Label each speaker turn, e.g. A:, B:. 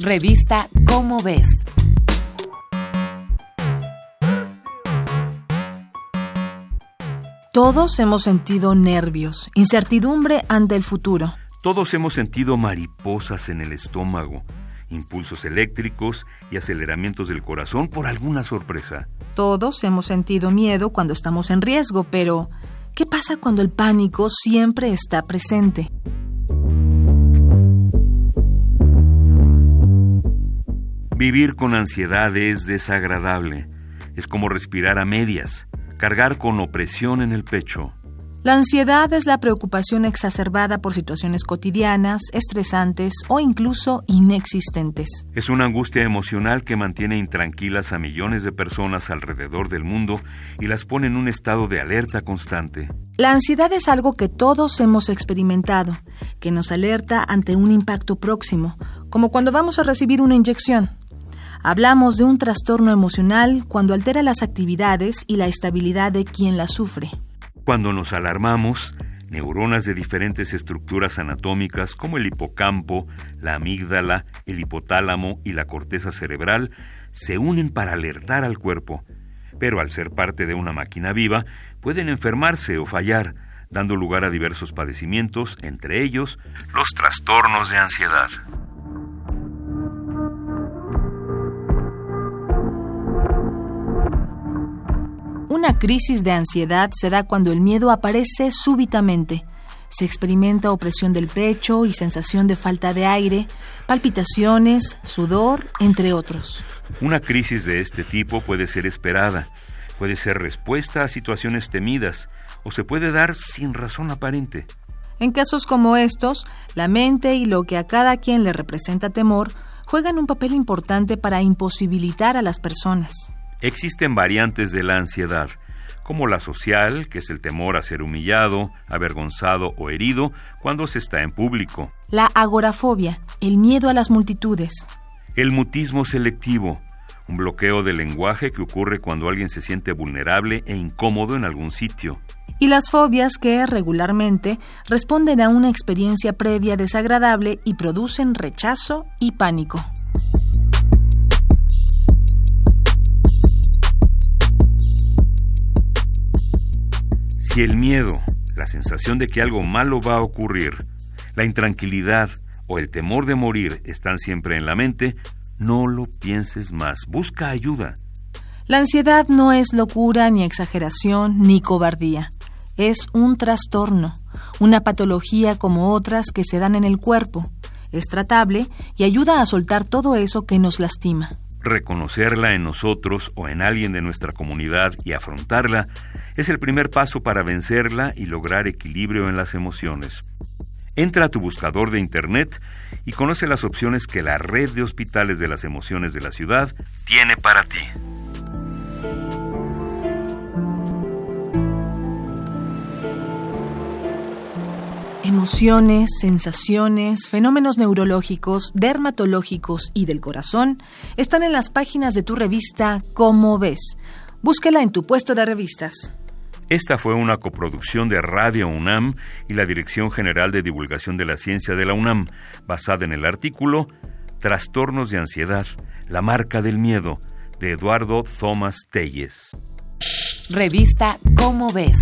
A: Revista Cómo ves.
B: Todos hemos sentido nervios, incertidumbre ante el futuro.
C: Todos hemos sentido mariposas en el estómago, impulsos eléctricos y aceleramientos del corazón por alguna sorpresa.
B: Todos hemos sentido miedo cuando estamos en riesgo, pero ¿qué pasa cuando el pánico siempre está presente?
C: Vivir con ansiedad es desagradable. Es como respirar a medias, cargar con opresión en el pecho.
B: La ansiedad es la preocupación exacerbada por situaciones cotidianas, estresantes o incluso inexistentes.
C: Es una angustia emocional que mantiene intranquilas a millones de personas alrededor del mundo y las pone en un estado de alerta constante.
B: La ansiedad es algo que todos hemos experimentado, que nos alerta ante un impacto próximo, como cuando vamos a recibir una inyección. Hablamos de un trastorno emocional cuando altera las actividades y la estabilidad de quien la sufre.
C: Cuando nos alarmamos, neuronas de diferentes estructuras anatómicas como el hipocampo, la amígdala, el hipotálamo y la corteza cerebral se unen para alertar al cuerpo. Pero al ser parte de una máquina viva, pueden enfermarse o fallar, dando lugar a diversos padecimientos, entre ellos los trastornos de ansiedad.
B: Una crisis de ansiedad se da cuando el miedo aparece súbitamente. Se experimenta opresión del pecho y sensación de falta de aire, palpitaciones, sudor, entre otros.
C: Una crisis de este tipo puede ser esperada, puede ser respuesta a situaciones temidas o se puede dar sin razón aparente.
B: En casos como estos, la mente y lo que a cada quien le representa temor juegan un papel importante para imposibilitar a las personas.
C: Existen variantes de la ansiedad, como la social, que es el temor a ser humillado, avergonzado o herido cuando se está en público.
B: La agorafobia, el miedo a las multitudes.
C: El mutismo selectivo, un bloqueo del lenguaje que ocurre cuando alguien se siente vulnerable e incómodo en algún sitio.
B: Y las fobias que regularmente responden a una experiencia previa desagradable y producen rechazo y pánico.
C: Si el miedo, la sensación de que algo malo va a ocurrir, la intranquilidad o el temor de morir están siempre en la mente, no lo pienses más, busca ayuda.
B: La ansiedad no es locura, ni exageración, ni cobardía. Es un trastorno, una patología como otras que se dan en el cuerpo. Es tratable y ayuda a soltar todo eso que nos lastima.
C: Reconocerla en nosotros o en alguien de nuestra comunidad y afrontarla es el primer paso para vencerla y lograr equilibrio en las emociones. Entra a tu buscador de Internet y conoce las opciones que la red de hospitales de las emociones de la ciudad tiene para ti.
B: Emociones, sensaciones, fenómenos neurológicos, dermatológicos y del corazón están en las páginas de tu revista Cómo ves. Búsquela en tu puesto de revistas.
C: Esta fue una coproducción de Radio UNAM y la Dirección General de Divulgación de la Ciencia de la UNAM, basada en el artículo Trastornos de Ansiedad, la marca del miedo, de Eduardo Thomas Telles.
A: Revista Cómo ves.